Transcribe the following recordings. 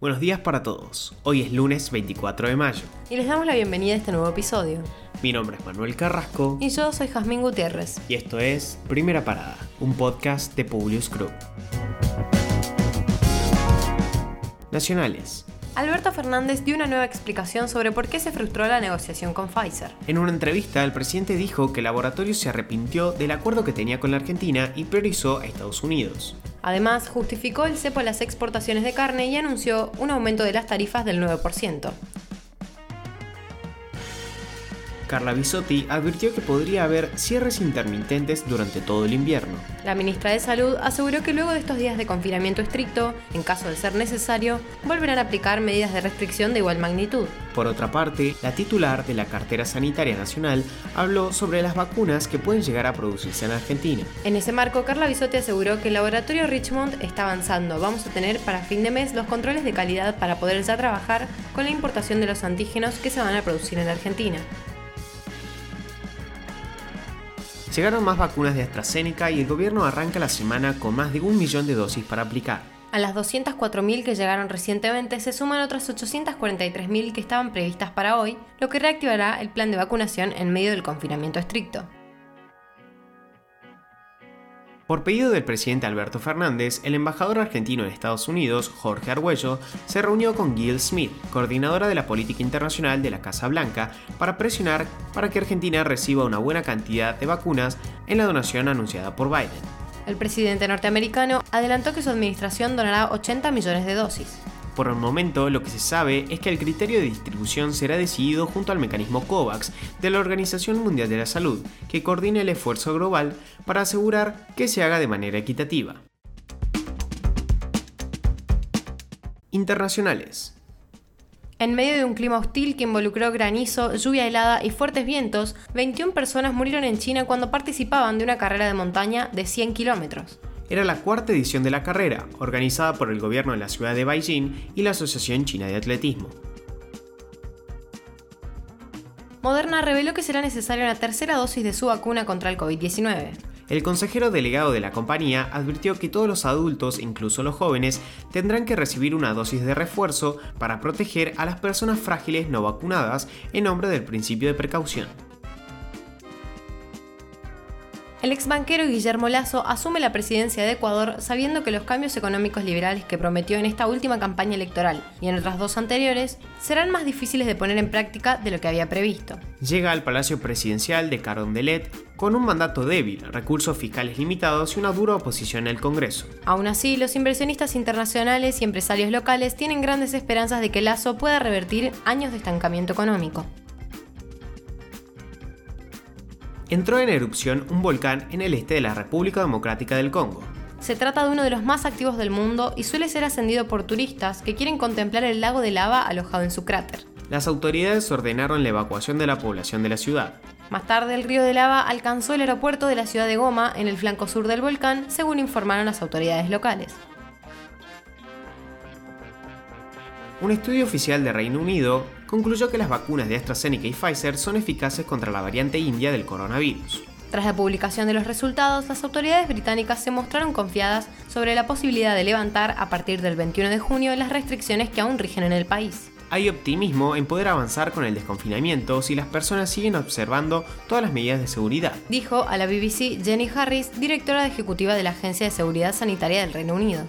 Buenos días para todos. Hoy es lunes 24 de mayo. Y les damos la bienvenida a este nuevo episodio. Mi nombre es Manuel Carrasco. Y yo soy Jazmín Gutiérrez. Y esto es Primera Parada, un podcast de Publius Group. Nacionales. Alberto Fernández dio una nueva explicación sobre por qué se frustró la negociación con Pfizer. En una entrevista, el presidente dijo que el laboratorio se arrepintió del acuerdo que tenía con la Argentina y priorizó a Estados Unidos. Además, justificó el cepo a las exportaciones de carne y anunció un aumento de las tarifas del 9%. Carla Bisotti advirtió que podría haber cierres intermitentes durante todo el invierno. La ministra de Salud aseguró que luego de estos días de confinamiento estricto, en caso de ser necesario, volverán a aplicar medidas de restricción de igual magnitud. Por otra parte, la titular de la Cartera Sanitaria Nacional habló sobre las vacunas que pueden llegar a producirse en Argentina. En ese marco, Carla Bisotti aseguró que el laboratorio Richmond está avanzando. Vamos a tener para fin de mes los controles de calidad para poder ya trabajar con la importación de los antígenos que se van a producir en Argentina. Llegaron más vacunas de AstraZeneca y el gobierno arranca la semana con más de un millón de dosis para aplicar. A las 204.000 que llegaron recientemente se suman otras 843.000 que estaban previstas para hoy, lo que reactivará el plan de vacunación en medio del confinamiento estricto. Por pedido del presidente Alberto Fernández, el embajador argentino en Estados Unidos, Jorge Argüello, se reunió con Gil Smith, coordinadora de la política internacional de la Casa Blanca, para presionar para que Argentina reciba una buena cantidad de vacunas en la donación anunciada por Biden. El presidente norteamericano adelantó que su administración donará 80 millones de dosis. Por el momento, lo que se sabe es que el criterio de distribución será decidido junto al mecanismo COVAX de la Organización Mundial de la Salud, que coordina el esfuerzo global para asegurar que se haga de manera equitativa. Internacionales. En medio de un clima hostil que involucró granizo, lluvia helada y fuertes vientos, 21 personas murieron en China cuando participaban de una carrera de montaña de 100 kilómetros era la cuarta edición de la carrera, organizada por el gobierno de la ciudad de Beijing y la Asociación China de Atletismo. Moderna reveló que será necesaria una tercera dosis de su vacuna contra el COVID-19. El consejero delegado de la compañía advirtió que todos los adultos, incluso los jóvenes, tendrán que recibir una dosis de refuerzo para proteger a las personas frágiles no vacunadas en nombre del principio de precaución. El ex banquero Guillermo Lazo asume la presidencia de Ecuador sabiendo que los cambios económicos liberales que prometió en esta última campaña electoral y en otras dos anteriores serán más difíciles de poner en práctica de lo que había previsto. Llega al Palacio Presidencial de Carondelet con un mandato débil, recursos fiscales limitados y una dura oposición en el Congreso. Aún así, los inversionistas internacionales y empresarios locales tienen grandes esperanzas de que Lazo pueda revertir años de estancamiento económico. Entró en erupción un volcán en el este de la República Democrática del Congo. Se trata de uno de los más activos del mundo y suele ser ascendido por turistas que quieren contemplar el lago de lava alojado en su cráter. Las autoridades ordenaron la evacuación de la población de la ciudad. Más tarde, el río de lava alcanzó el aeropuerto de la ciudad de Goma, en el flanco sur del volcán, según informaron las autoridades locales. Un estudio oficial de Reino Unido concluyó que las vacunas de AstraZeneca y Pfizer son eficaces contra la variante india del coronavirus. Tras la publicación de los resultados, las autoridades británicas se mostraron confiadas sobre la posibilidad de levantar a partir del 21 de junio las restricciones que aún rigen en el país. Hay optimismo en poder avanzar con el desconfinamiento si las personas siguen observando todas las medidas de seguridad, dijo a la BBC Jenny Harris, directora ejecutiva de la Agencia de Seguridad Sanitaria del Reino Unido.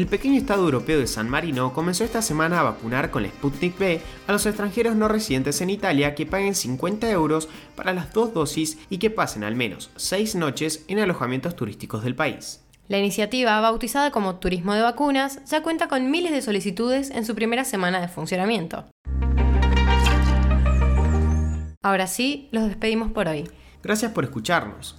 El pequeño estado europeo de San Marino comenzó esta semana a vacunar con la Sputnik B a los extranjeros no residentes en Italia que paguen 50 euros para las dos dosis y que pasen al menos seis noches en alojamientos turísticos del país. La iniciativa, bautizada como Turismo de Vacunas, ya cuenta con miles de solicitudes en su primera semana de funcionamiento. Ahora sí, los despedimos por hoy. Gracias por escucharnos.